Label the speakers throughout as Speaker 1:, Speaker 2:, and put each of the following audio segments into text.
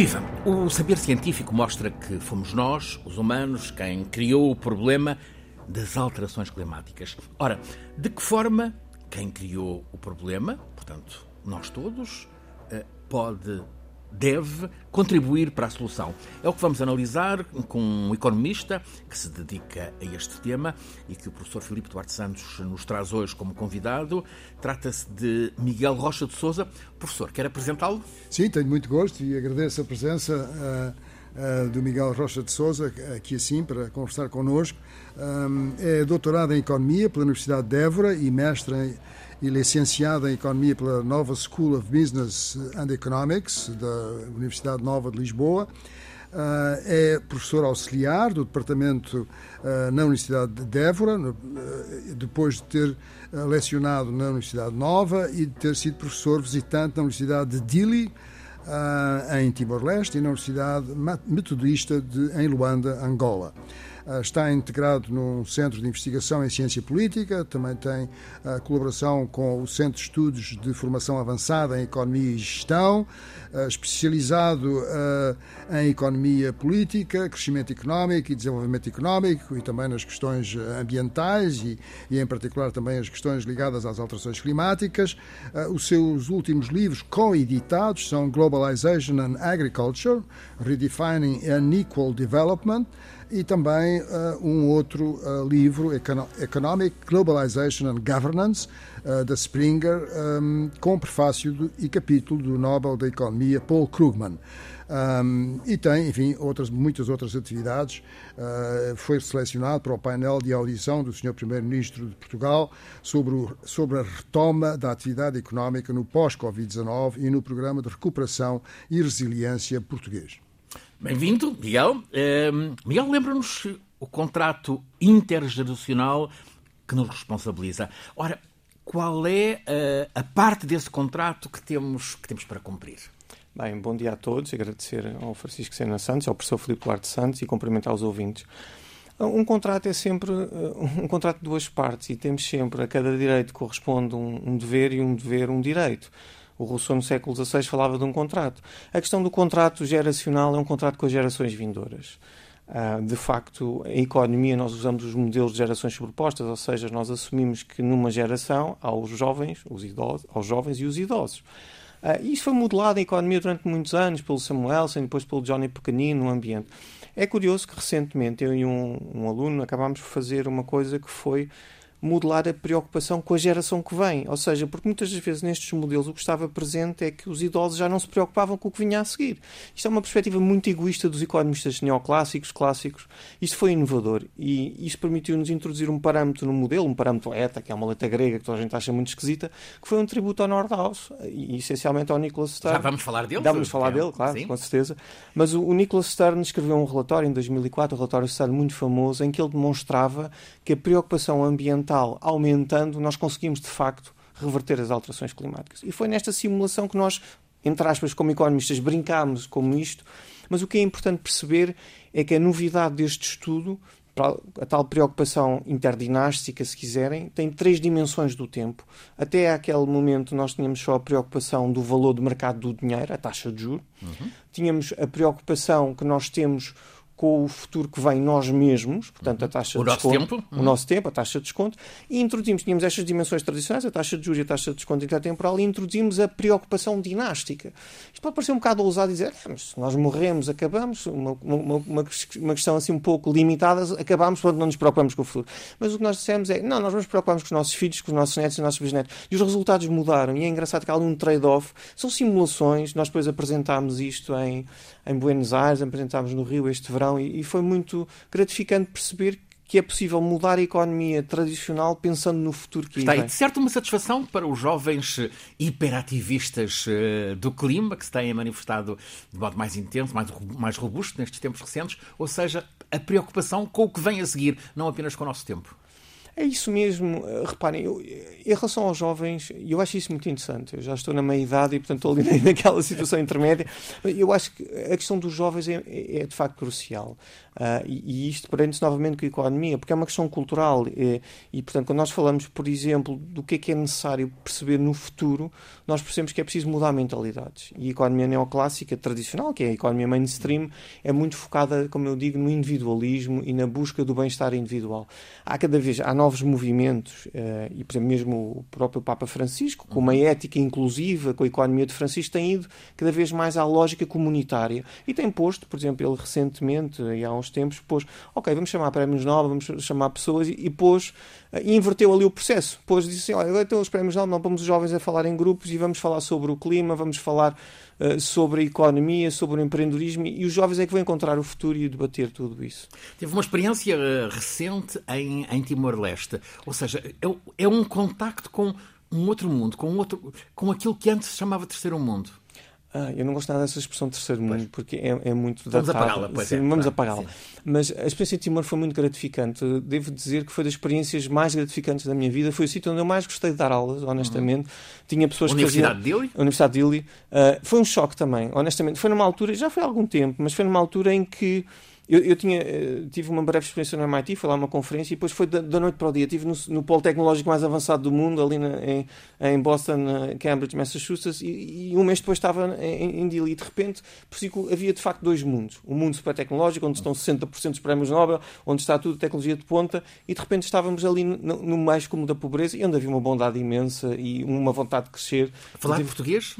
Speaker 1: Viva! O saber científico mostra que fomos nós, os humanos, quem criou o problema das alterações climáticas. Ora, de que forma quem criou o problema, portanto, nós todos, eh, pode deve contribuir para a solução. É o que vamos analisar com um economista que se dedica a este tema e que o professor Filipe Duarte Santos nos traz hoje como convidado. Trata-se de Miguel Rocha de Souza. Professor, quer apresentá-lo?
Speaker 2: Sim, tenho muito gosto e agradeço a presença uh, do Miguel Rocha de Souza aqui assim para conversar connosco. Um, é doutorado em Economia pela Universidade de Évora e mestre e licenciada em Economia pela Nova School of Business and Economics, da Universidade Nova de Lisboa. Uh, é professor auxiliar do departamento uh, na Universidade de Évora, uh, depois de ter lecionado na Universidade Nova e de ter sido professor visitante na Universidade de Dili, em Timor-Leste, e na Universidade Metodista de, em Luanda, Angola. Ah, está integrado num centro de investigação em ciência política, também tem a colaboração com o Centro de Estudos de Formação Avançada em Economia e Gestão, ah, especializado ah, em economia política, crescimento económico e desenvolvimento económico e também nas questões ambientais e, e em particular também as questões ligadas às alterações climáticas. Os seus últimos livros co-editados são Globalization and Agriculture, Redefining Unequal Development, e também uh, um outro uh, livro, Economic Globalization and Governance, uh, da Springer, um, com prefácio do, e capítulo do Nobel da Economia Paul Krugman. Um, e tem, enfim, outras, muitas outras atividades. Uh, foi selecionado para o painel de audição do Sr. Primeiro-Ministro de Portugal sobre, o, sobre a retoma da atividade económica no pós-Covid-19 e no Programa de Recuperação e Resiliência português.
Speaker 1: Bem-vindo, Miguel. Uh, Miguel, lembra-nos o contrato intergeracional que nos responsabiliza. Ora, qual é uh, a parte desse contrato que temos, que temos para cumprir?
Speaker 3: Bem, bom dia a todos. Agradecer ao Francisco Sena Santos, ao professor Filipe Duarte Santos e cumprimentar os ouvintes. Um contrato é sempre um contrato de duas partes e temos sempre, a cada direito corresponde um, um dever e um dever um direito. O Rousseau, no século XVI, falava de um contrato. A questão do contrato geracional é um contrato com as gerações vindouras. Uh, de facto, em economia nós usamos os modelos de gerações sobrepostas, ou seja, nós assumimos que numa geração há os jovens, os idosos, aos jovens e os idosos. Uh, isso foi modelado em economia durante muitos anos pelo Samuelson, depois pelo Johnny Pequenino no ambiente. É curioso que recentemente eu e um, um aluno acabámos por fazer uma coisa que foi modelar a preocupação com a geração que vem. Ou seja, porque muitas das vezes nestes modelos o que estava presente é que os idosos já não se preocupavam com o que vinha a seguir. Isto é uma perspectiva muito egoísta dos economistas neoclássicos, clássicos. Isto foi inovador e isto permitiu-nos introduzir um parâmetro no modelo, um parâmetro ETA, que é uma letra grega que toda a gente acha muito esquisita, que foi um tributo ao Nordhaus e essencialmente ao Nicholas Stern.
Speaker 1: Já vamos falar dele?
Speaker 3: Vamos falar dele, claro, Sim. com certeza. Mas o, o Nicholas Stern escreveu um relatório em 2004, um relatório Stern muito famoso, em que ele demonstrava que a preocupação ambiental ambiental aumentando, nós conseguimos de facto reverter as alterações climáticas. E foi nesta simulação que nós, entre aspas, como economistas, brincámos com isto, mas o que é importante perceber é que a novidade deste estudo, a tal preocupação interdinástica, se quiserem, tem três dimensões do tempo. Até aquele momento nós tínhamos só a preocupação do valor de mercado do dinheiro, a taxa de juros. Uhum. Tínhamos a preocupação que nós temos com o futuro que vem nós mesmos, portanto, a uhum. taxa
Speaker 1: o
Speaker 3: de desconto,
Speaker 1: tempo.
Speaker 3: o nosso tempo, a taxa de desconto, e introduzimos, tínhamos estas dimensões tradicionais, a taxa de juros e a taxa de desconto intertemporal, e introduzimos a preocupação dinástica. Isto pode parecer um bocado ousado dizer, ah, mas se nós morremos, acabamos, uma, uma, uma, uma questão assim um pouco limitada, acabamos, quando não nos preocupamos com o futuro. Mas o que nós dissemos é, não, nós nos preocupamos com os nossos filhos, com os nossos netos e os nossos bisnetos. E os resultados mudaram, e é engraçado que há um trade-off, são simulações, nós depois apresentámos isto em, em Buenos Aires, apresentámos no Rio este verão, e, e foi muito gratificante perceber que é possível mudar a economia tradicional pensando no futuro que
Speaker 1: Está
Speaker 3: aí
Speaker 1: de certo uma satisfação para os jovens hiperativistas eh, do clima que se têm manifestado de modo mais intenso, mais, mais robusto nestes tempos recentes, ou seja, a preocupação com o que vem a seguir, não apenas com o nosso tempo.
Speaker 3: É isso mesmo. Eh, reparem, eu, em relação aos jovens, eu acho isso muito interessante. Eu já estou na meia-idade e, portanto, estou ali naquela situação intermédia. Eu acho que a questão dos jovens é, é de facto crucial. Uh, e, e, isto prende-se novamente com a economia, porque é uma questão cultural. E, e, portanto, quando nós falamos, por exemplo, do que é que é necessário perceber no futuro, nós percebemos que é preciso mudar mentalidades. E a economia neoclássica, tradicional, que é a economia mainstream, é muito focada, como eu digo, no individualismo e na busca do bem-estar individual. Há cada vez há novos movimentos, uh, e por exemplo, mesmo o próprio Papa Francisco, com uma ética inclusiva, com a economia de Francisco, tem ido cada vez mais à lógica comunitária. E tem posto, por exemplo, ele recentemente, e há uns tempos, pôs, ok, vamos chamar prémios Nobel, vamos chamar pessoas, e, e pôs, eh, e inverteu ali o processo. Pôs, disse assim, olha, então os prémios Nobel, não vamos os jovens a falar em grupos e vamos falar sobre o clima, vamos falar sobre a economia, sobre o empreendedorismo, e os jovens é que vão encontrar o futuro e debater tudo isso.
Speaker 1: Teve uma experiência uh, recente em, em Timor-Leste, ou seja, é, é um contacto com um outro mundo, com, outro, com aquilo que antes se chamava terceiro mundo.
Speaker 3: Ah, eu não gosto nada dessa expressão terceiro mundo, pois. porque é, é muito vamos
Speaker 1: apagá-la, pois
Speaker 3: sim,
Speaker 1: é,
Speaker 3: Vamos apagá-la. Mas a experiência em Timor foi muito gratificante. Devo dizer que foi das experiências mais gratificantes da minha vida. Foi o sítio onde eu mais gostei de dar aulas, honestamente. Uhum. Tinha pessoas
Speaker 1: Universidade
Speaker 3: que
Speaker 1: faziam... de
Speaker 3: Dili? Universidade de Dili. Uh, foi um choque também, honestamente. Foi numa altura, já foi há algum tempo, mas foi numa altura em que eu, eu tinha, eh, tive uma breve experiência no MIT, fui lá uma conferência e depois foi da, da noite para o dia. Estive no, no polo tecnológico mais avançado do mundo, ali na, em, em Boston, Cambridge, Massachusetts, e, e, um mês depois estava em, em Dili. E de repente percebi que havia de facto dois mundos. O mundo super tecnológico, onde estão 60% dos prémios Nobel, onde está tudo tecnologia de ponta, e de repente estávamos ali no, no mais como da pobreza, e onde havia uma bondade imensa e uma vontade de crescer.
Speaker 1: Falar
Speaker 3: tive...
Speaker 1: português?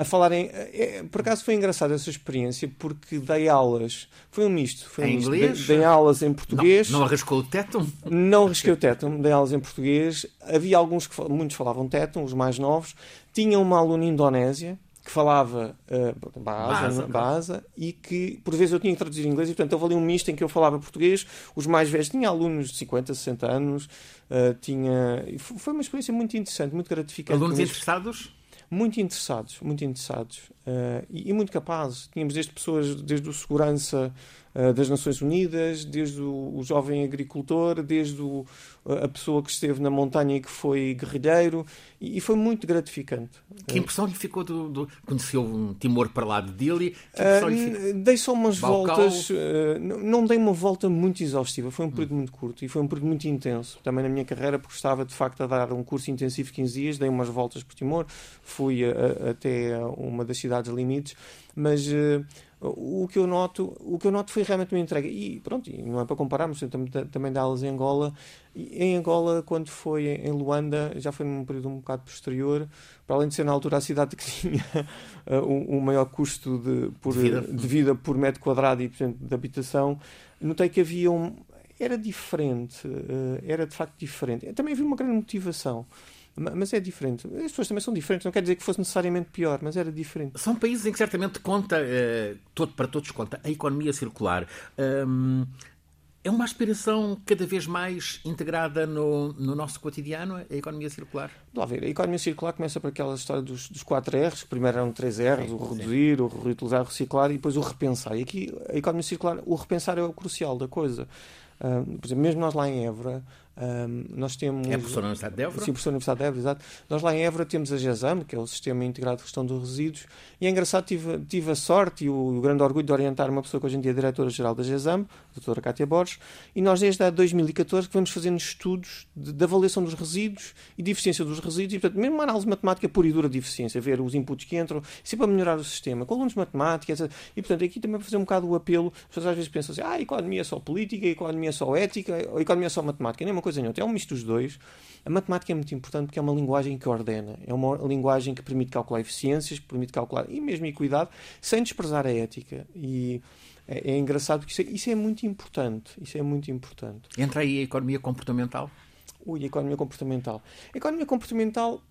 Speaker 3: A falarem. É, por acaso foi engraçada essa experiência porque dei aulas. Foi um misto. Foi um
Speaker 1: em
Speaker 3: misto.
Speaker 1: inglês?
Speaker 3: Dei, dei, aulas em português.
Speaker 1: Não, não arriscou o tétum?
Speaker 3: Não arrisquei o tétum. Dei aulas em português. Havia alguns que muitos falavam tétum, os mais novos. Tinha uma aluna indonésia que falava uh, Baza, Baza, e que por vezes eu tinha que traduzir em inglês e portanto houve ali um misto em que eu falava português, os mais velhos, tinha alunos de 50, 60 anos, uh, tinha... Foi uma experiência muito interessante, muito gratificante.
Speaker 1: Alunos interessados?
Speaker 3: Muito interessados, muito interessados uh, e, e, muito capazes. Tínhamos desde pessoas, desde o segurança das Nações Unidas, desde o, o jovem agricultor, desde o, a pessoa que esteve na montanha e que foi guerrilheiro, e, e foi muito gratificante.
Speaker 1: Que impressão lhe ficou do, do conheceu um Timor para lá de Dili? Uh,
Speaker 3: dei só umas Balcão. voltas, não dei uma volta muito exaustiva, foi um período hum. muito curto e foi um período muito intenso. Também na minha carreira, porque estava de facto a dar um curso intensivo de 15 dias, dei umas voltas por Timor, fui a, a, até uma das cidades limites, mas uh, o que eu noto o que eu noto foi realmente uma entrega. E pronto não é para compararmos também também dá aulas em Angola. E em Angola quando foi em Luanda já foi num período um bocado posterior. Para além de ser na altura a cidade que tinha uh, um, um, maior custo de, por, de, vida. de vida por metro quadrado e portanto, de habitação notei que havia um era diferente uh, era de facto diferente. Também havia uma grande motivação mas é diferente. As pessoas também são diferentes, não quer dizer que fosse necessariamente pior, mas era diferente.
Speaker 1: São países em que certamente conta, uh, todo, para todos conta, a economia circular. Um, é uma aspiração cada vez mais integrada no, no nosso cotidiano, a economia circular?
Speaker 3: Lá ver, a economia circular começa por aquela história dos, dos 4 R's, que primeiro eram 3 R's, sim, o reduzir, sim. o reutilizar, o reciclar e depois o repensar. E aqui a economia circular, o repensar é o crucial da coisa. Uh, por exemplo, mesmo nós lá em Évora, um, nós temos.
Speaker 1: É professor da Universidade de Évora?
Speaker 3: Sim, professor da Universidade de Évora, exato. Nós lá em Évora temos a GESAM, que é o Sistema Integrado de Gestão dos Resíduos, e é engraçado, tive, tive a sorte e o, o grande orgulho de orientar uma pessoa que hoje em dia é diretora-geral da GESAM, doutora Cátia Borges, e nós desde 2014 que vamos fazendo estudos de, de, avaliação dos resíduos e de eficiência dos resíduos, e portanto, mesmo uma análise matemática pura e dura de eficiência, ver os inputs que entram, sempre para melhorar o sistema, com alunos de matemática, etc. E portanto, aqui também para fazer um bocado o apelo, as pessoas às vezes pensam assim, ah, a economia é só política, a economia é só ética, a economia é só matemática, nem uma coisa nem outra, é um misto dos dois. A matemática é muito importante porque é uma linguagem que ordena, é uma linguagem que permite calcular eficiências, permite calcular e mesmo equidade, sem desprezar a ética. E é, é engraçado porque isso é, isso é, muito importante. Isso é muito importante.
Speaker 1: Entra aí a economia comportamental?
Speaker 3: Ui, a economia comportamental. A economia comportamental.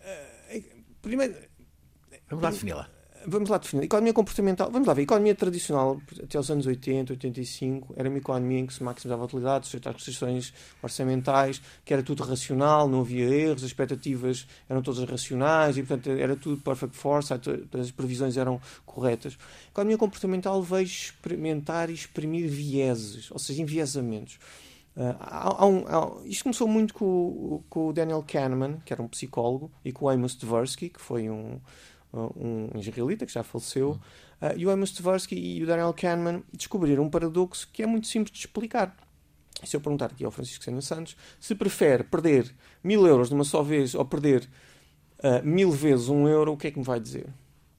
Speaker 3: Uh, primeiro.
Speaker 1: Vamos lá defini-la
Speaker 3: vamos lá definir. Economia comportamental. Vamos lá ver. Economia tradicional, até os anos 80, 85, era uma economia em que se maximizava a utilidade, sujeita às restrições orçamentais, que era tudo racional, não havia erros, as expectativas eram todas racionais e, portanto, era tudo perfect foresight, as previsões eram corretas. Economia comportamental veio experimentar e exprimir vieses, ou seja, enviesamentos. Uh, há, há um, há, isto começou muito com, com, o Daniel Kahneman, que era um psicólogo, e com o Amos Tversky, que foi um, um israelita que já faleceu. Uh, e o Amos Tversky e o Daniel Kahneman descobriram um paradoxo que é muito simples de explicar. Se eu perguntar aqui ao Francisco Sena Santos se prefere perder mil euros de uma só vez ou perder uh, mil vezes um euro, o que é que me vai dizer?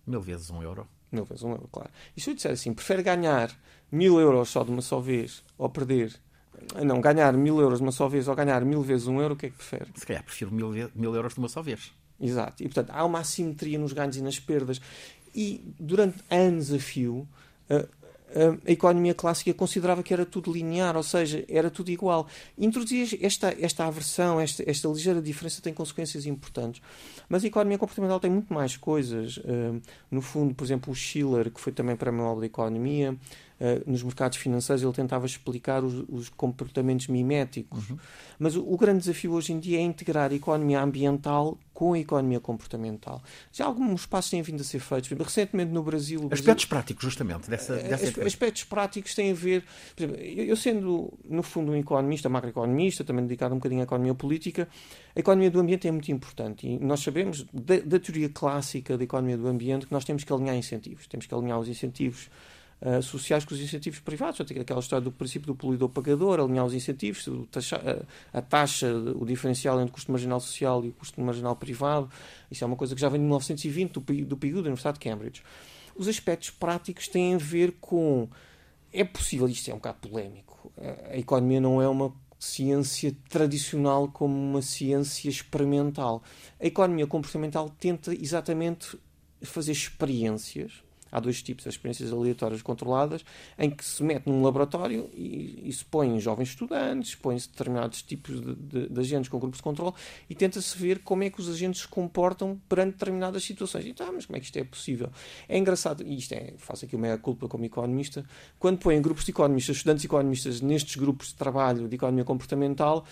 Speaker 1: Mil vezes um euro.
Speaker 3: Mil vezes um euro, claro. E se eu disser assim, prefere ganhar mil euros só de uma só vez ou perder não, ganhar mil euros de uma só vez ou ganhar mil vezes um euro, o que é que prefere?
Speaker 1: Se calhar prefiro mil, mil euros de uma só vez.
Speaker 3: Exato. E, portanto, há uma assimetria nos ganhos e nas perdas. E, durante anos a fio, a economia clássica considerava que era tudo linear, ou seja, era tudo igual. Introduzir esta, esta aversão, esta, esta ligeira diferença tem consequências importantes. Mas a economia comportamental tem muito mais coisas. no fundo, por exemplo, o Schiller, que foi também para a Nobel da Economia, eh, nos mercados financeiros ele tentava explicar os, os comportamentos miméticos. Uhum. Mas o, o, grande desafio hoje em dia é integrar a economia ambiental com a economia comportamental. Já alguns passos têm vindo a ser feitos. Recentemente no Brasil...
Speaker 1: Aspectos Brasil, práticos, justamente, dessa,
Speaker 3: eh, dessa Aspectos práticos têm a ver... Por exemplo, eu, eu sendo, no fundo, um economista, macroeconomista, também dedicado um bocadinho à economia política, a economia do ambiente é muito importante. E nós sabemos, da, da teoria clássica da economia do ambiente, que nós temos que alinhar incentivos. Temos que alinhar os incentivos uh, sociais com os incentivos privados. Portanto, aquela história do princípio do poluidor-pagador, alinhar os incentivos, taxa, a, taxa, o diferencial entre o custo marginal social e o custo marginal privado. Isso é uma coisa que já vem de 1920, do, do da Universidade de Cambridge. Os aspectos práticos têm a ver com. É possível, isto é um bocado polémico, a economia não é uma ciência tradicional como uma ciência experimental. A economia comportamental tenta exatamente fazer experiências há dois tipos de experiências aleatórias controladas, em que se mete num laboratório e, e se põem jovens estudantes, põem-se determinados tipos de, de, de, agentes com grupos de controle e tenta-se ver como é que os agentes se comportam perante determinadas situações. E tá, mas como é que isto é possível? É engraçado, e isto é, faço aqui uma meia-culpa como economista, quando põem grupos de economistas, estudantes economistas, nestes grupos de trabalho de economia comportamental,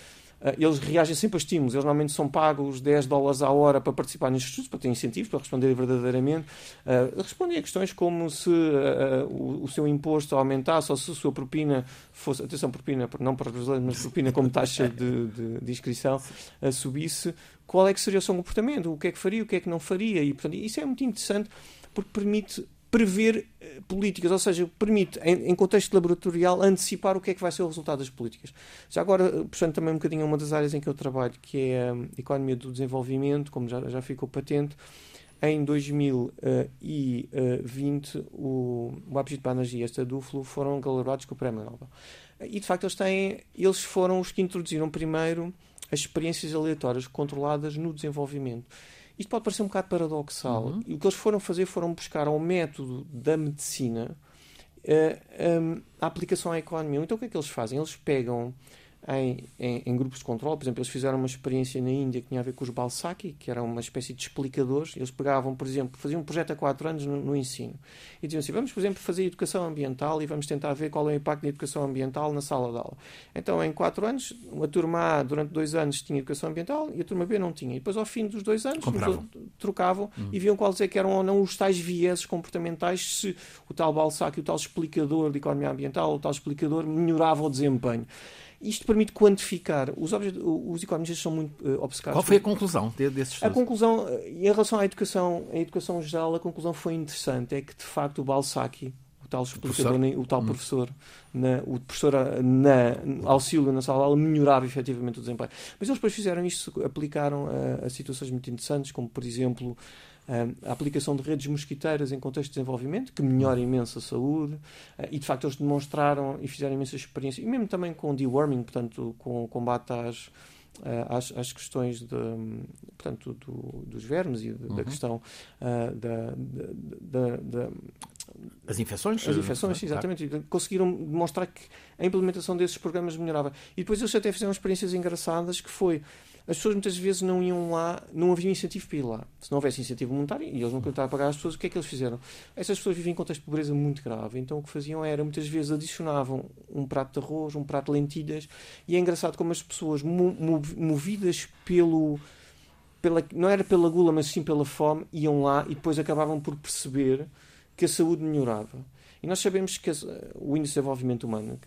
Speaker 3: eles reagem sempre a estímulos. Eles normalmente são pagos 10 dólares à hora para participar nestes estudos, para ter incentivos, para responder verdadeiramente. Uh, respondem a questões como se uh, o, o, seu imposto aumentasse ou se a sua propina fosse, atenção, propina, não para os brasileiros, mas propina como taxa de, de, de inscrição, subisse. Qual é que seria o seu comportamento? O que é que faria, o que é que não faria? E, portanto, isso é muito interessante porque permite prever eh, políticas, ou seja, permite, em, em, contexto laboratorial, antecipar o que é que vai ser o resultado das políticas. Já agora, eh, puxando também um bocadinho uma das áreas em que eu trabalho, que é a economia do desenvolvimento, como já, já ficou patente, em 2020 o, o Abhijit Banerjee e esta Duflo foram galardoados com o Prémio Nobel. E, de facto, eles, têm, eles foram os que introduziram primeiro as experiências aleatórias controladas no desenvolvimento. Isto pode parecer um bocado paradoxal. Uhum. E o que eles foram fazer foram buscar ao método da medicina eh, um, a aplicação à economia. Então o que é que eles fazem? Eles pegam em, em, em, grupos de controle. Por exemplo, eles fizeram uma experiência na Índia que tinha a ver com os Balsaki, que era uma espécie de explicadores. Eles pegavam, por exemplo, faziam um projeto há quatro anos no, no, ensino e diziam assim: vamos, por exemplo, fazer educação ambiental e vamos tentar ver qual é o impacto da educação ambiental na sala de aula. Então, em quatro anos, a turma A, durante dois anos, tinha educação ambiental e a turma B não tinha. E depois, ao fim dos dois anos, trocavam uhum. e viam quais é que eram ou não os tais vieses comportamentais se o tal Balsaki, o tal explicador de economia ambiental, o tal explicador melhorava o desempenho. Isto permite quantificar. Os, os economistas são muito uh, obcecados.
Speaker 1: Qual foi a conclusão desses estudos?
Speaker 3: A conclusão, uh, em relação à educação, à educação geral, a conclusão foi interessante. É que, de facto, o Balsaki, o tal explicador, o, o tal hum. professor, na, o professor na, auxílio na sala de aula, melhorava efetivamente o desempenho. Mas eles depois fizeram isto, aplicaram a, a situações muito interessantes, como, por exemplo, a aplicação de redes mosquiteiras em contexto de desenvolvimento, que melhora imenso a saúde, ah, e de facto eles demonstraram e fizeram imensas experiências, e mesmo também com deworming, portanto, com o combate às, ah, às, às, questões de, portanto, do, dos vermes e de, uhum. da questão uh, da, da, da,
Speaker 1: as infecções?
Speaker 3: As infecções, exatamente. Claro. Conseguiram demonstrar que a implementação desses programas melhorava. E depois eles até fizeram experiências engraçadas que foi as pessoas muitas vezes não iam lá, não havia incentivo para ir lá. Se não houvesse incentivo monetário e eles não queriam pagar as pessoas, o que é que eles fizeram? Essas pessoas vivem em contexto de pobreza muito grave, então o que faziam era, muitas vezes, adicionavam um prato de arroz, um prato de lentilhas, e é engraçado como as pessoas, movidas pelo. Pela, não era pela gula, mas sim pela fome, iam lá e depois acabavam por perceber que a saúde melhorava. E nós sabemos que o índice de desenvolvimento humano,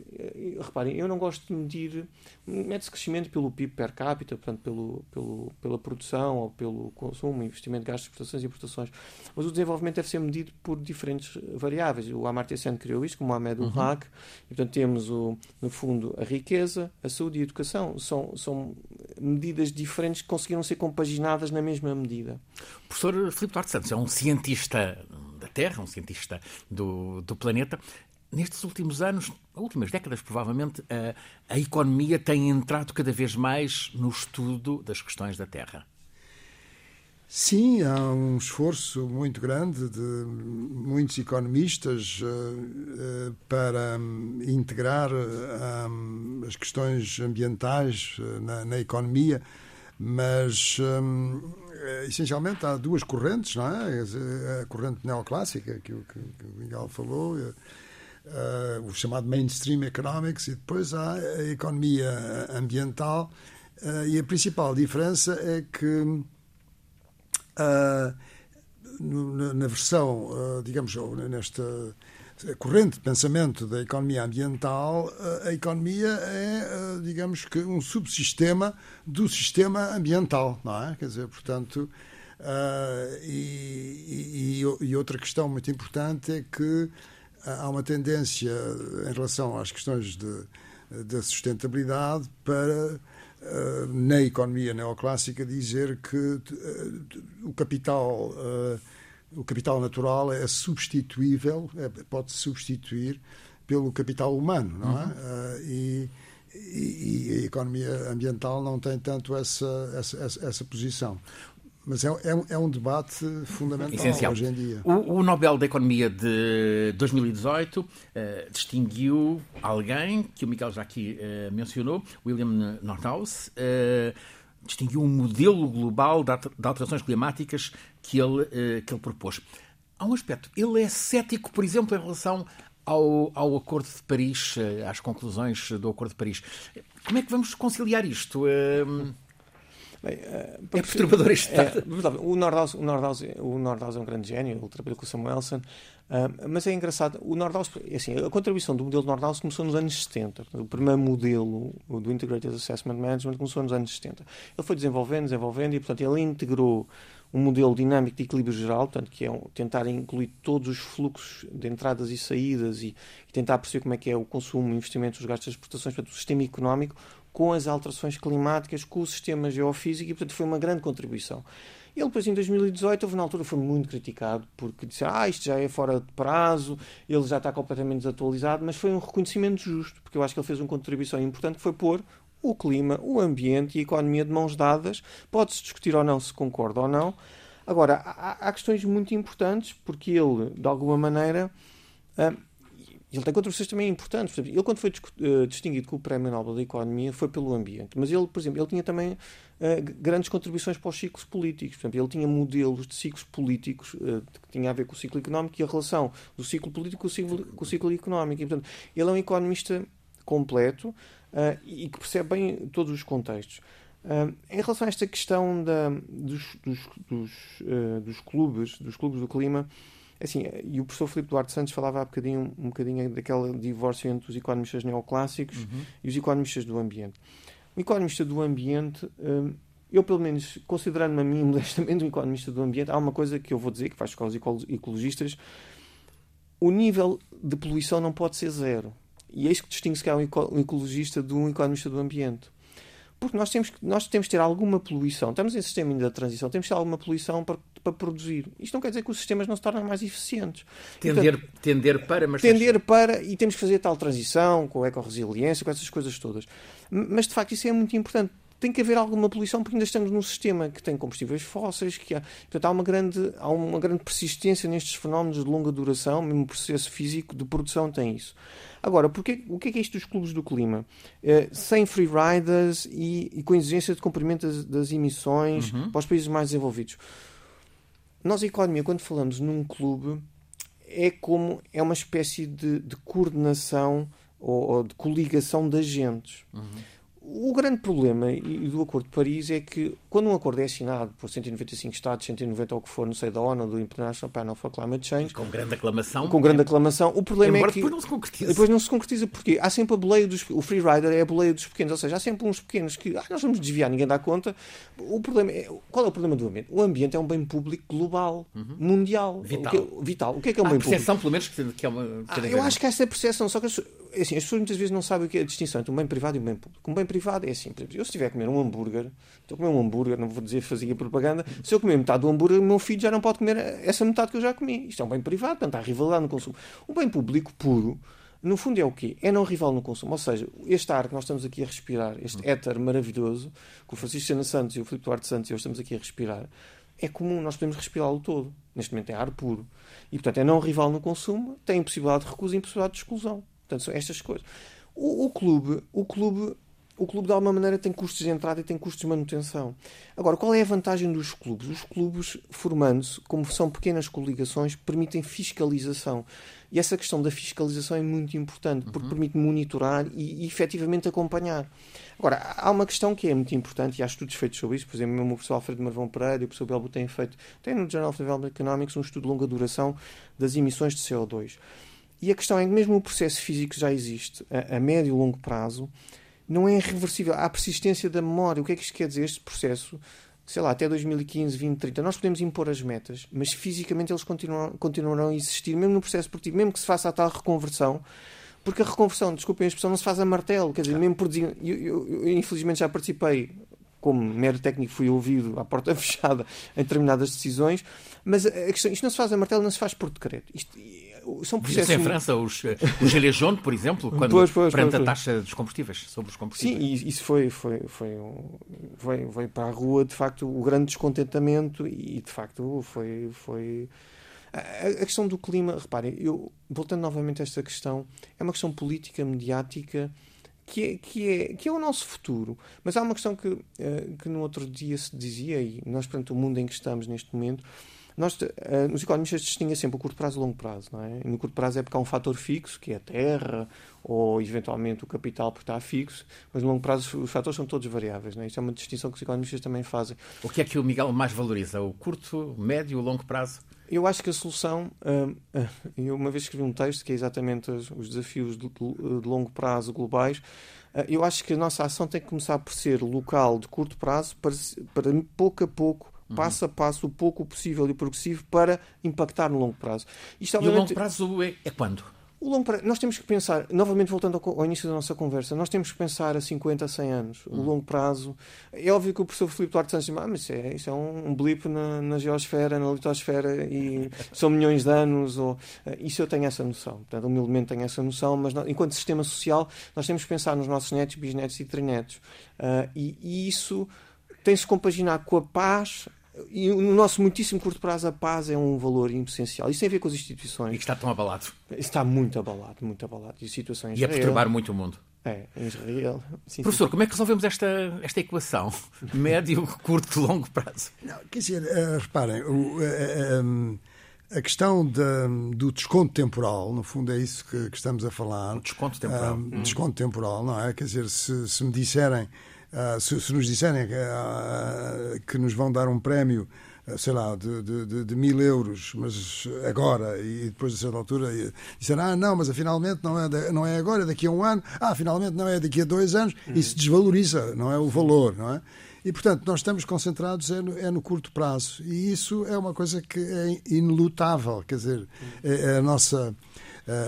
Speaker 3: reparem, eu não gosto de medir, mede-se crescimento pelo PIB per capita, portanto, pelo, pelo, pela produção ou pelo consumo, investimento, gastos, exportações e importações, mas o desenvolvimento deve ser medido por diferentes variáveis. O Amartya Sen criou isto, como o Ahmed uhum. Haq, e portanto temos, o, no fundo, a riqueza, a saúde e a educação. São, são medidas diferentes que conseguiram ser compaginadas na mesma medida.
Speaker 1: O professor Filipe Duarte Santos é um cientista Terra, um cientista do, do planeta. Nestes últimos anos, últimas décadas provavelmente, a, a economia tem entrado cada vez mais no estudo das questões da Terra.
Speaker 2: Sim, há um esforço muito grande de muitos economistas uh, uh, para um, integrar um, as questões ambientais uh, na, na, economia, mas um, essencialmente há duas correntes, não é? A corrente neoclássica que, que, o Miguel falou, o chamado mainstream economics, e depois há a economia ambiental, e a principal diferença é que Uh, na, versão, uh, digamos, nesta corrente de pensamento da economia ambiental, uh, a economia é, digamos que, um subsistema do sistema ambiental, não é? Quer dizer, portanto, e, e, e, outra questão muito importante é que há uma tendência em relação às questões da sustentabilidade para eh, na economia neoclássica dizer que eh, o capital eh, o capital natural é substituível é, pode substituir pelo capital humano não é uhum. e, e, e, a economia ambiental não tem tanto essa essa, essa, essa posição mas é, é, é, um debate fundamental Essencial. hoje em dia.
Speaker 1: O, o Nobel da Economia de 2018 uh, eh, distinguiu alguém que o Miguel já aqui uh, mencionou, William Nordhaus, uh, distinguiu um modelo global de alterações climáticas que ele, que ele propôs. Há um aspecto. Ele é cético, por exemplo, em relação ao, ao Acordo de Paris, às conclusões do Acordo de Paris. Como é que vamos conciliar isto?
Speaker 3: Bem, uh, é perturbador este é, o Nordhaus, o, Nordhaus, o Nordhaus é um grande gênio, ele trabalhou com o Samuelson, mas é engraçado, o Nordhaus, é assim, a contribuição do modelo Nordhaus começou nos anos 70, o primeiro modelo do Integrated Assessment Management começou nos anos 70. Ele foi desenvolvendo, desenvolvendo e, portanto, ele integrou um modelo dinâmico de equilíbrio geral, portanto, que é tentar incluir todos os fluxos de entradas e saídas e, e, tentar perceber como é que é o consumo, o investimento, os gastos de exportações, portanto, o sistema económico, com as alterações climáticas, com o sistema geofísico e, portanto, foi uma grande contribuição. Ele depois, em 2018, houve, na altura, foi muito criticado porque disse ah, isto já é fora de prazo, ele já está completamente desatualizado, mas foi um reconhecimento justo, porque eu acho que ele fez uma contribuição importante que foi pôr o clima, o ambiente e a economia de mãos dadas. Pode-se discutir ou não se concorda ou não. Agora, há, há questões muito importantes, porque ele, de alguma maneira, uh, ele tem contribuições também importantes. Exemplo, ele, quando foi uh, distinguido com o Prémio Nobel da Economia, foi pelo ambiente. Mas ele, por exemplo, ele tinha também uh, grandes contribuições para os ciclos políticos. Por exemplo, ele tinha modelos de ciclos políticos uh, que tinha a ver com o ciclo económico e a relação do ciclo político com o ciclo, com o ciclo económico. E, portanto, ele é um economista completo e que percebe bem todos os contextos. em relação a esta questão da, dos, dos, dos, dos clubes, dos clubes do clima, Assim, e o professor Filipe Duarte Santos falava há bocadinho, um bocadinho daquele divórcio entre os economistas neoclássicos uhum. e os economistas do ambiente. O economista do ambiente, hum, eu pelo menos, considerando-me a mim modestamente um economista do ambiente, há uma coisa que eu vou dizer, que faz com os ecologistas, o nível de poluição não pode ser zero. E é isso que distingue se é um ecologista de um economista do ambiente. Porque nós temos, nós temos que ter alguma poluição. Estamos em sistema ainda de transição, temos que ter alguma poluição para para produzir. Isto não quer dizer que os sistemas não se tornem mais eficientes.
Speaker 1: Tender, Portanto, tender para, mas.
Speaker 3: Tender para, e temos que fazer tal transição com a eco-resiliência, com essas coisas todas. Mas de facto isso é muito importante tem que haver alguma poluição porque ainda estamos num sistema que tem combustíveis fósseis, que há, portanto, há uma grande há uma grande persistência nestes fenómenos de longa duração, mesmo o processo físico de produção tem isso. Agora, porque, o que é, que é isto dos clubes do clima? Eh, sem free riders e, e, com exigência de cumprimento das, das emissões uhum. para os países mais desenvolvidos. Nós, a economia, quando falamos num clube, é como é uma espécie de, de coordenação ou, ou, de coligação de agentes. Uhum. O grande problema do Acordo de Paris é que quando um acordo é assinado por 195 Estados, 190 ou o que for, não sei, da ONU, do International Panel for Climate Change.
Speaker 1: Com grande aclamação.
Speaker 3: Com grande aclamação. O problema
Speaker 1: Embora
Speaker 3: é que.
Speaker 1: depois não se concretiza.
Speaker 3: Depois não se concretiza. Porquê? Há sempre a boleia dos. O free rider é a boleia dos pequenos. Ou seja, há sempre uns pequenos que. Ah, nós vamos desviar, ninguém dá conta. O problema é. Qual é o problema do ambiente? O ambiente é um bem público global, mundial.
Speaker 1: Vital.
Speaker 3: O que é, vital. O que é que é um
Speaker 1: Há
Speaker 3: bem público?
Speaker 1: percepção, pelo menos, que que é uma.
Speaker 3: Ah, eu acho que há essa percepção, só que as, assim, as pessoas muitas vezes não sabem o que é a distinção entre um bem privado e um bem público. Um bem privado é assim, por exemplo, eu se estiver a comer um hambúrguer, estou a comer um hambúrguer, não vou dizer fazer propaganda, se eu comer metade do hambúrguer, meu filho já não pode comer essa metade que eu já comi. Isto é um bem privado, portanto há rivalidade no consumo. O bem público puro, no fundo é o quê? É não rival no consumo. Ou seja, este ar que nós estamos aqui a respirar, este éter maravilhoso, que o Francisco Sena Santos e o Filipe Duarte Santos e eu estamos aqui a respirar, é comum, nós podemos respirá-lo todo. Neste momento é ar puro. E, portanto, é não rival no consumo, tem impossibilidade de recusa e impossibilidade de exclusão. Portanto, são estas coisas. O, o clube, o clube, o clube, de alguma maneira, tem custos de entrada e tem custos de manutenção. Agora, qual é a vantagem dos clubes? Os clubes, formando-se, como são pequenas coligações, permitem fiscalização. E essa questão da fiscalização é muito importante, porque permite monitorar e, e efetivamente acompanhar. Agora, há uma questão que é muito importante, e há estudos feitos sobre isso, por exemplo, mesmo o professor Alfredo Marvão Pereira e o professor Belbo têm feito, tem no Journal of Development Economics um estudo de longa duração das emissões de CO2. E a questão é que mesmo o processo físico já existe a, a médio e longo prazo, não é irreversível. Há persistência da memória. O que é que isto quer dizer? Este processo, sei lá, até 2015, 20, 30, nós podemos impor as metas, mas fisicamente eles continuam, continuarão a existir, mesmo no processo produtivo, mesmo que se faça a tal reconversão, porque a reconversão, desculpem a expressão, não se faz a martelo. Quer dizer, mesmo por. Eu, eu, eu, infelizmente já participei, como mero técnico, fui ouvido à porta fechada em determinadas decisões, mas a questão, isto não se faz a martelo, não se faz por decreto. Isto, são processos...
Speaker 1: Isso em França, os, os Gilets jaunes, por exemplo, quando,
Speaker 3: pois, pois,
Speaker 1: perante
Speaker 3: pois,
Speaker 1: a taxa dos combustíveis, sobre os combustíveis.
Speaker 3: Sim, isso foi, foi, foi, veio, veio para a rua, de facto, o grande descontentamento e, de facto, foi... foi... A, a questão do clima, reparem, eu, voltando novamente a esta questão, é uma questão política, mediática, que é, que, é, que é o nosso futuro. Mas há uma questão que, que no outro dia se dizia, e nós, perante o mundo em que estamos neste momento, nós, uh, os economistas distinguem sempre o curto prazo e o longo prazo. Não é? E no curto prazo é porque há um fator fixo, que é a terra, ou eventualmente o capital porque está fixo, mas no longo prazo os fatores são todos variáveis. Não é? Isto é uma distinção que os economistas também fazem.
Speaker 1: O que é que o Miguel mais valoriza? O curto, o médio, o longo prazo?
Speaker 3: Eu acho que a solução. Uh, eu uma vez escrevi um texto que é exatamente os, os desafios de, longo prazo globais. Uh, eu acho que a nossa ação tem que começar por ser local de curto prazo, para, para pouco a pouco passo a passo, o pouco possível e progressivo para impactar no longo prazo.
Speaker 1: Isto, obviamente... E o longo prazo é, é quando?
Speaker 3: O longo prazo, nós temos que pensar, novamente voltando ao, ao, início da nossa conversa, nós temos que pensar a 50, a 100 anos. O longo prazo. É óbvio que o professor Filipe Duarte Santos diz, ah, mas isso é, isso é um blip na, na geosfera, na litosfera, e são milhões de anos. Ou, isso eu tenho essa noção. Portanto, humildemente tenho essa noção, mas nós, enquanto sistema social, nós temos que pensar nos nossos netos, bisnetos e trinetos. Uh, e, e isso tem-se compaginar com a paz, e no nosso muitíssimo curto prazo, a paz é um valor essencial. Isso tem a ver com as instituições.
Speaker 1: E que está tão abalado.
Speaker 3: Está muito abalado, muito abalado. E situações.
Speaker 1: E a perturbar muito o mundo.
Speaker 3: É, em Israel.
Speaker 1: Sim, Professor, sim. como é que resolvemos esta, esta equação? Médio, curto, longo prazo?
Speaker 2: Não, quer dizer, uh, reparem, o, uh, um, a questão de, do desconto temporal, no fundo é isso que, que estamos a falar.
Speaker 1: O desconto temporal.
Speaker 2: hum. Desconto temporal, não é? Quer dizer, se, se me disserem Uh, se, se, nos disserem uh, que nos vão dar um prémio, uh, sei lá, de, de, de, mil euros, mas agora, e depois de certa altura, disseram, ah, não, mas finalmente não é, de, não é agora, é daqui a um ano, ah, finalmente não é daqui a dois anos, uhum. isso desvaloriza, não é, o valor, não é? E, portanto, nós estamos concentrados é no, é no, curto prazo. E isso é uma coisa que é inelutável, quer dizer, é, é a nossa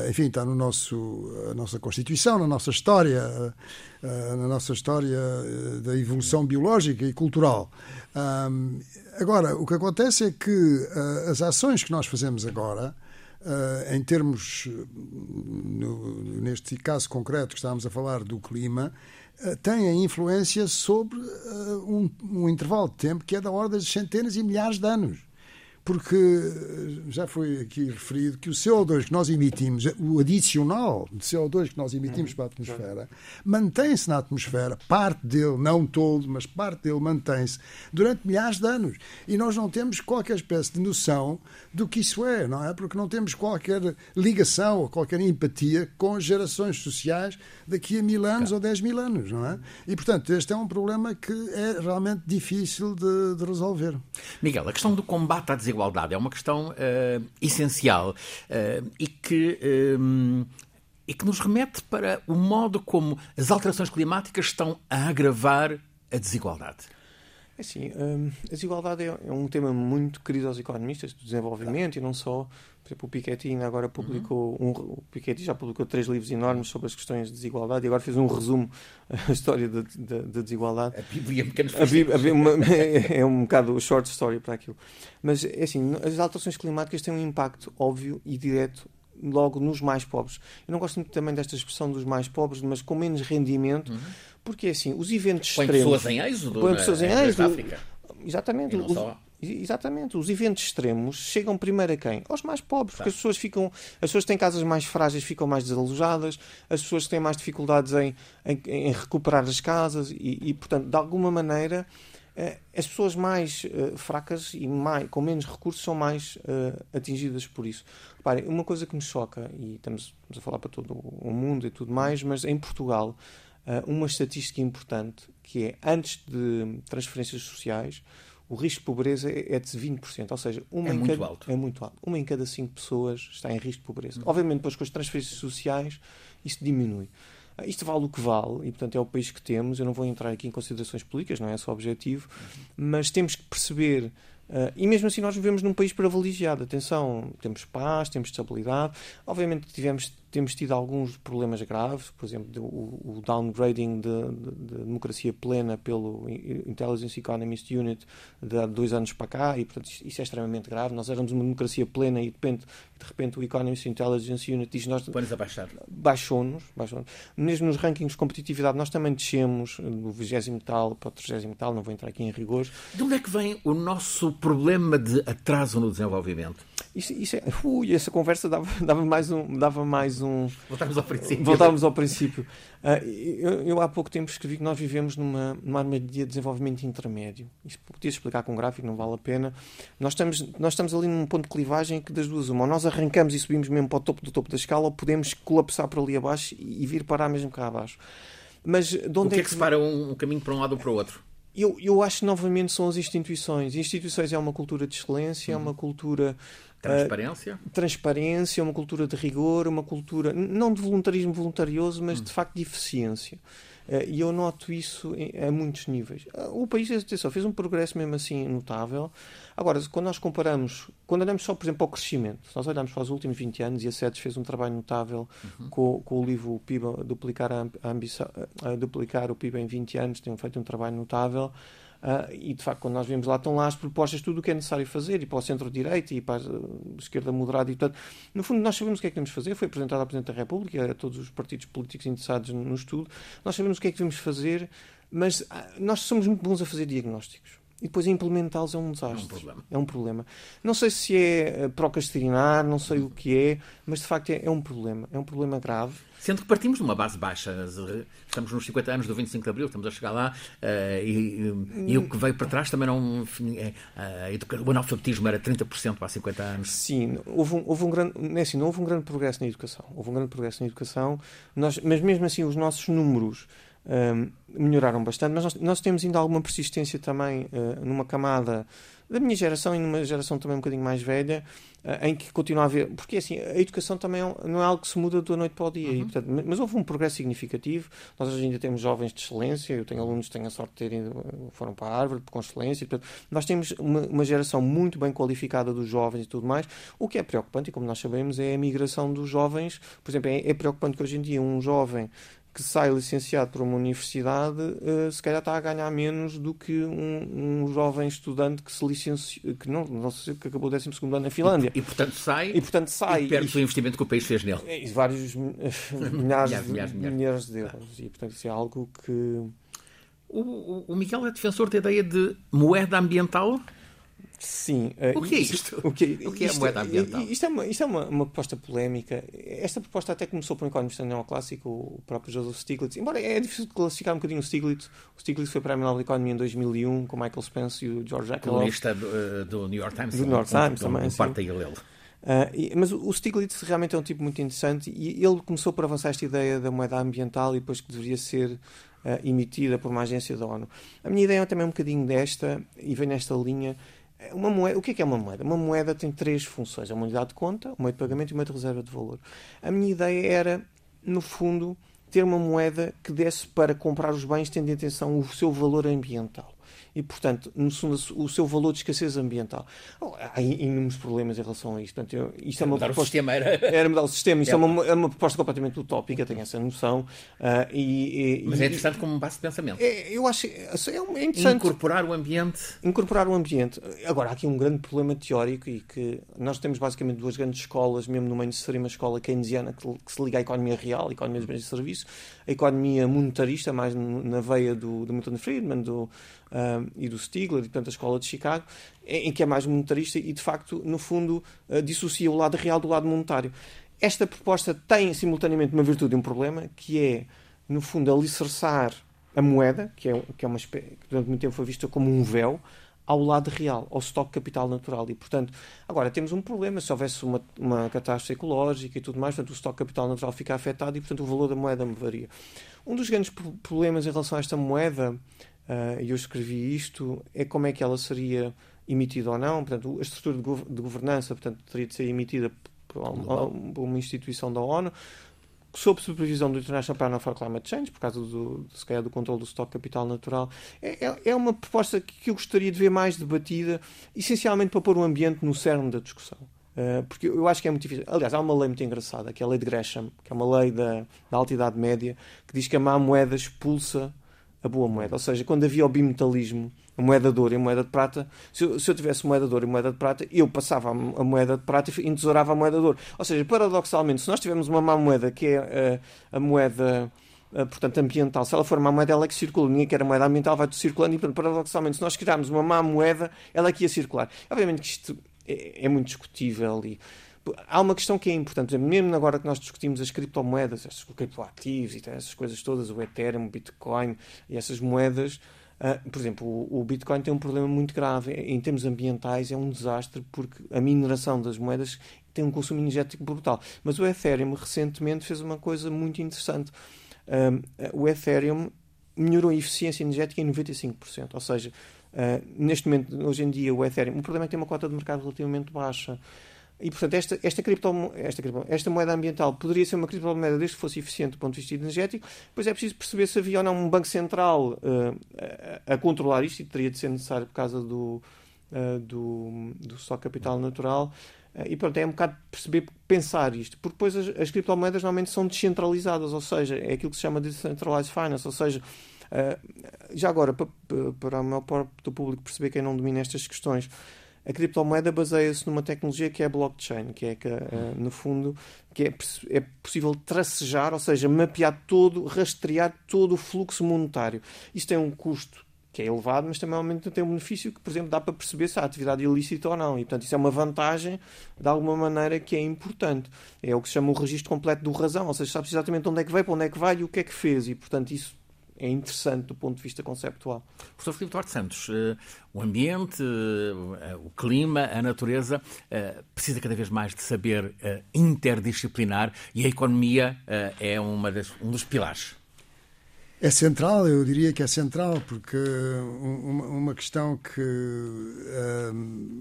Speaker 2: enfim, está no nosso, a nossa Constituição, na nossa história, uh, na nossa história uh, da evolução biológica e cultural. agora, o que acontece é que as ações que nós fazemos agora, em termos, no, neste caso concreto que estávamos a falar do clima, têm influência sobre um, um intervalo de tempo que é da ordem de centenas e milhares de anos. Porque já foi aqui referido que o CO2 que nós emitimos, o adicional de CO2 que nós emitimos para a atmosfera, mantém-se na atmosfera, parte dele, não todo, mas parte dele mantém-se durante milhares de anos. E nós não temos qualquer espécie de noção do que isso é, não é? Porque não temos qualquer ligação ou qualquer empatia com as gerações sociais daqui a mil anos claro. ou dez mil anos, não é? E, portanto, este é um problema que é realmente difícil de, de resolver.
Speaker 1: Miguel, a questão do combate à desigualdade é uma questão uh, essencial uh, e que. Um, e que nos remete para o modo como as alterações climáticas estão a agravar a desigualdade.
Speaker 3: É assim, hum, a desigualdade é, é um tema muito querido aos economistas do desenvolvimento claro. e não só. Por exemplo, o Piketty ainda agora publicou uhum. um, o Piketty já publicou três livros enormes sobre as questões de desigualdade e agora fez um resumo da história da, da, da, desigualdade.
Speaker 1: A Bíblia pequenos
Speaker 3: a Bíblia, a uma, é um bocado short story para aquilo. Mas é assim, as alterações climáticas têm um impacto óbvio e direto logo nos mais pobres. Eu não gosto muito também desta expressão dos mais pobres, mas com menos rendimento, uhum. Porque assim, os eventos
Speaker 1: põe
Speaker 3: extremos.
Speaker 1: pessoas em êxodo.
Speaker 3: Põe pessoas em êxodo.
Speaker 1: Exatamente.
Speaker 3: Os, Exatamente. Os eventos extremos chegam primeiro a quem? Aos mais pobres, porque as pessoas ficam, as pessoas que têm casas mais frágeis ficam mais desalojadas, as pessoas que têm mais dificuldades em, em, em recuperar as casas e, e, portanto, de alguma maneira, eh, as pessoas mais uh, fracas e mais, com menos recursos são mais uh, atingidas por isso. Reparem, uma coisa que me choca, e estamos, estamos, a falar para todo o mundo e tudo mais, mas em Portugal, uma estatística importante que é antes de transferências sociais o risco de pobreza é de 20%, ou seja, uma
Speaker 1: é
Speaker 3: em
Speaker 1: muito
Speaker 3: cada,
Speaker 1: alto.
Speaker 3: É muito alto. Uma em cada cinco pessoas está em risco de pobreza. Obviamente, depois com as transferências sociais, isso diminui. Ah, isto vale o que vale, e portanto é o país que temos. Eu não vou entrar aqui em considerações políticas, não é esse o objetivo, mas temos que perceber Uh, e mesmo assim nós vivemos num país privilegiado. Atenção, temos paz, temos estabilidade. Obviamente tivemos temos tido alguns problemas graves, por exemplo, o, o downgrading de, de, de, democracia plena pelo Intelligence Economist Unit de há dois anos para cá, e portanto isso é extremamente grave. Nós éramos uma democracia plena e de repente, de repente o Economist Intelligence Unit diz nós baixou-nos, baixou mesmo nos rankings de competitividade nós também descemos do 20 tal para o 30 tal, não vou entrar aqui em rigores.
Speaker 1: De onde é que vem o nosso problema de atraso no desenvolvimento?
Speaker 3: Isso, isso é, ui, essa conversa dava, dava mais um, dava mais um.
Speaker 1: Voltámos ao princípio.
Speaker 3: Ao princípio. Uh, eu, eu, há pouco tempo escrevi que nós vivemos numa, numa armadilha de desenvolvimento intermédio. Isso podia explicar com um gráfico, não vale a pena. Nós estamos, nós estamos ali num ponto de clivagem que das duas uma. Ou nós arrancamos e subimos mesmo para o topo do topo da escala, ou podemos colapsar por ali abaixo e, e vir parar mesmo cá abaixo. Mas de onde
Speaker 1: o que é que, é que separa um, um caminho para um lado ou para o outro?
Speaker 3: Eu, eu acho que novamente são as instituições. Instituições é uma cultura de excelência, é uma uhum. cultura
Speaker 1: Transparência?
Speaker 3: Uh, transparência, uma cultura de rigor, uma cultura, não de voluntarismo voluntarioso, mas hum. de facto de eficiência. Uh, e eu noto isso em, a muitos níveis. Uh, o país, atenção, fez um progresso mesmo assim notável. Agora, quando nós comparamos, quando olhamos só, por exemplo, ao crescimento, se nós olharmos para os últimos 20 anos, e a SEDES fez um trabalho notável uhum. com, com, o livro o PIB, duplicar, a, a ambição, a duplicar o PIB em 20 anos, tem feito um trabalho notável. Uh, e de facto, quando nós vemos lá, estão lá as propostas, tudo o que é necessário fazer, e para o centro-direita, e para a esquerda moderada, e portanto, no fundo, nós sabemos o que é que temos fazer. Foi apresentado ao Presidente da República, a todos os partidos políticos interessados no estudo. Nós sabemos o que é que devemos fazer, mas ah, nós somos muito bons a fazer diagnósticos e depois implementá-los é um desastre. É um
Speaker 1: problema.
Speaker 3: É um problema. Não sei se é eh, procrastinar, não sei o que é, mas de facto é, é, um problema. É um problema grave.
Speaker 1: Sendo que partimos de uma base baixa. Estamos nos 50 anos do 25 de Abril, estamos a chegar lá uh, e, e, o que veio para trás também não. É, uh, o analfabetismo era 30% há 50 anos.
Speaker 3: Sim, houve um, houve um grande. É assim, não houve um grande progresso na educação. Houve um grande progresso na educação, nós, mas mesmo assim os nossos números um, melhoraram bastante, mas nós, nós, temos ainda alguma persistência também uh, numa camada da minha geração e numa geração também um bocadinho mais velha, uh, em que continua a haver. Porque assim, a educação também é não é algo que se muda da noite para o dia, uhum. e, portanto, mas houve um progresso significativo. Nós hoje ainda temos jovens de excelência, eu tenho alunos que têm a sorte de terem, foram para a Harvard com excelência, portanto, nós temos uma, uma geração muito bem qualificada dos jovens e tudo mais. O que é preocupante, e como nós sabemos, é a migração dos jovens. Por exemplo, é, é preocupante que hoje em dia um jovem que sai licenciado por uma universidade, uh, se calhar está a ganhar menos do que um, um jovem estudante que se licenciou, que não, não sei, que acabou o 12 ano na Finlândia.
Speaker 1: E, e, portanto sai.
Speaker 3: E portanto sai.
Speaker 1: E perde e, o investimento que o país fez nele.
Speaker 3: E vários milhares, milhares, milhares, milhares de euros. E portanto isso é algo que.
Speaker 1: O, o, Miguel é defensor da ideia de moeda ambiental?
Speaker 3: Sim.
Speaker 1: Uh, o que é isto? O que, o que é a moeda ambiental?
Speaker 3: Isto é, uma, isto é uma, uma, proposta polémica. Esta proposta até começou por um economista neoclássico, o próprio Joseph Stiglitz. Embora é difícil classificar um bocadinho o Stiglitz. O Stiglitz foi Prémio Nobel de Economia em 2001 com Michael Spence e o George Akerlof.
Speaker 1: Colunista do, do New York Times.
Speaker 3: Do New York Times
Speaker 1: um,
Speaker 3: também,
Speaker 1: um, parte Uh,
Speaker 3: mas o Stiglitz realmente é um tipo muito interessante e ele começou por avançar esta ideia da moeda ambiental e depois que deveria ser uh, emitida por uma agência da ONU. A minha ideia é também um bocadinho desta, e vem nesta linha, uma moeda, o que é, que é uma moeda? Uma moeda tem três funções: é uma unidade de conta, um meio de pagamento e um meio de reserva de valor. A minha ideia era, no fundo, ter uma moeda que desse para comprar os bens tendo em atenção o seu valor ambiental e, portanto, o seu valor de escassez ambiental. Oh, há inúmeros problemas em relação a isto. Portanto, eu, isto é uma
Speaker 1: mudar
Speaker 3: proposta,
Speaker 1: o sistema era...
Speaker 3: era mudar o sistema. Isto é, é uma, é uma proposta completamente utópica, tenho essa noção. Uh, e,
Speaker 1: e, Mas é interessante como base de pensamento.
Speaker 3: É, eu acho é, é interessante.
Speaker 1: Incorporar o ambiente.
Speaker 3: Incorporar o ambiente. Agora, há aqui um grande problema teórico e que nós temos basicamente duas grandes escolas, mesmo no mainstream, uma escola keynesiana que, que se liga à economia real, à economia dos bens e serviços, a economia monetarista, mais na veia do, do Milton Friedman, do uh, e do Stigler, e portanto a escola de Chicago, em, em, que é mais monetarista e de facto, no fundo, uh, dissocia o lado real do lado monetário. Esta proposta tem simultaneamente uma virtude e um problema, que é, no fundo, alicerçar a moeda, que é, que é uma que durante muito tempo foi vista como um véu, ao lado real, ao estoque capital natural. E, portanto, agora temos um problema. Se houvesse uma, uma catástrofe ecológica e tudo mais, portanto, o estoque capital natural fica afetado e, portanto, o valor da moeda varia. Um dos grandes problemas em relação a esta moeda e eu escrevi isto, é como é que ela seria emitida ou não. Portanto, a estrutura de, gov de governança portanto, teria de ser emitida por uma, por uma instituição da ONU, sob supervisão do International Panel for Climate Change, por causa do, se calhar, do controle do estoque capital natural. É, é, é uma proposta que eu gostaria de ver mais debatida, essencialmente para pôr o ambiente no cerne da discussão. Uh, porque eu acho que é muito difícil. Aliás, há uma lei muito engraçada, que é a lei de Gresham, que é uma lei da, da Alta Idade Média, que diz que a má moeda expulsa a boa moeda. Ou seja, quando havia o bimetalismo, a moeda de ouro e a moeda de prata, se eu, se eu tivesse moeda de ouro e moeda de prata, eu passava a, moeda de prata e entesourava a moeda de ouro. Ou seja, paradoxalmente, se nós tivermos uma má moeda, que é a, eh, a moeda eh, portanto, ambiental. Se ela for má moeda, ela é que circula. Ninguém quer a moeda ambiental, vai circulando e, paradoxalmente, se nós criarmos uma má moeda, ela é que ia circular. Obviamente que isto é, é muito discutível e há uma questão que é importante, mesmo agora que nós discutimos as criptomoedas, estes criptoativos e essas coisas todas, o Ethereum, o Bitcoin e essas moedas, uh, por exemplo, o, o, Bitcoin tem um problema muito grave em termos ambientais, é um desastre porque a mineração das moedas tem um consumo energético brutal. Mas o Ethereum recentemente fez uma coisa muito interessante. Uh, o Ethereum melhorou a eficiência energética em 95%, ou seja, uh, neste momento, hoje em dia, o Ethereum, o problema é que tem uma cota de mercado relativamente baixa. E, portanto, esta, esta, cripto, esta, esta moeda ambiental poderia ser uma criptomoeda desde que fosse eficiente do ponto de vista energético, pois é preciso perceber se havia ou não um banco central uh, a, a, controlar isto, e teria de ser necessário por causa do, uh, do, do só capital natural. Uh, e pronto, é um bocado perceber, pensar isto, porque depois as, as criptomoedas normalmente são descentralizadas, ou seja, é aquilo que se chama de decentralized finance, ou seja, já agora, para, para o parte do público perceber quem não domina estas questões, a criptomoeda baseia-se numa tecnologia que é a blockchain, que é que, uh, no fundo, que é, é possível tracejar, ou seja, mapear todo, rastrear todo o fluxo monetário. Isso tem um custo que é elevado, mas também tempo tem um benefício que, por exemplo, dá para perceber se há atividade ilícita ou não. E, portanto, isso é uma vantagem, de alguma maneira, que é importante. É o que se chama o registro completo do razão, ou seja, sabe exatamente onde é que veio, para onde é que vai e o que é que fez. E, portanto, isso é interessante do ponto de vista conceptual.
Speaker 1: Professor Filipe Duarte Santos, uh, o ambiente, uh, o clima, a natureza uh, precisa cada vez mais de saber interdisciplinar e a economia é uma das, um dos pilares.
Speaker 2: É central, eu diria que é central, porque uma, uma questão que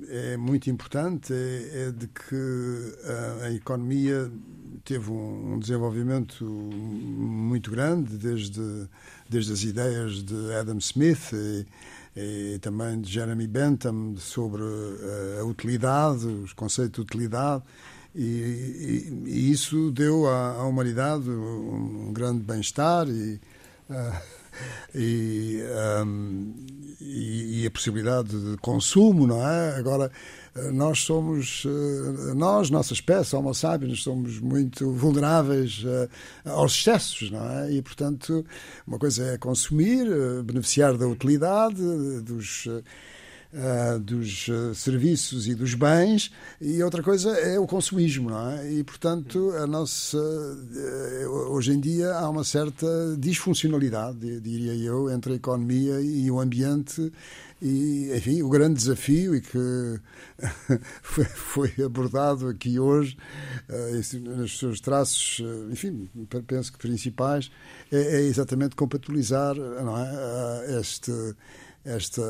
Speaker 2: é muito importante é, é de que a, a economia teve um, um desenvolvimento muito grande desde desde as ideias de Adam Smith e, e também de Jeremy Bentham sobre a, a utilidade, os conceitos de utilidade. E, e, e, isso deu à, à humanidade um, um grande bem-estar e, uh, e, um, e, a possibilidade de consumo, não é? Agora, nós somos, eh, nós, nossa espécie, Homo sapiens, somos muito vulneráveis aos excessos, não é? E, portanto, uma coisa é consumir, beneficiar da utilidade, dos uh, dos uh, serviços e dos bens, e outra coisa é o consumismo, não é? E, portanto, a nossa, uh, hoje em dia há uma certa disfuncionalidade, diria eu, entre a economia e o ambiente e, enfim, o grande desafio e que foi, abordado aqui hoje, nos seus traços, enfim, penso que principais, é, é exatamente compatibilizar não é, este esta,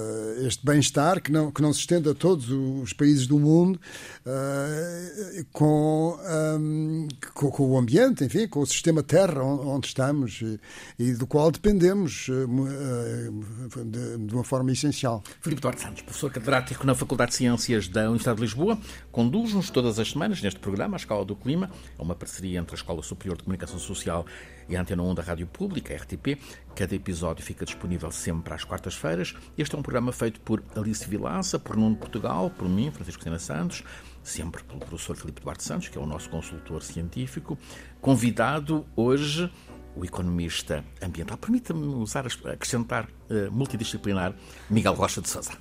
Speaker 2: este bem-estar que não, que não se estende a todos os países do mundo uh, com, um, com, com, o ambiente, enfim, com o sistema terra onde, estamos e, e, do qual dependemos uh, de, de, uma forma essencial.
Speaker 1: Filipe Duarte Santos, professor catedrático na Faculdade de Ciências da Universidade de Lisboa, conduz-nos todas as semanas neste programa, a Escola do Clima, é uma parceria entre a Escola Superior de Comunicação Social e a Antena 1 da Rádio Pública, RTP. Cada episódio fica disponível sempre às quartas-feiras. Este é um programa feito por Alice Vilaça, por Nuno Portugal, por mim, Francisco Sena Santos, sempre pelo professor Filipe Duarte Santos, que é o nosso consultor científico. Convidado hoje o economista ambiental. Permita-me usar, acrescentar uh, multidisciplinar Miguel Rocha de Sousa.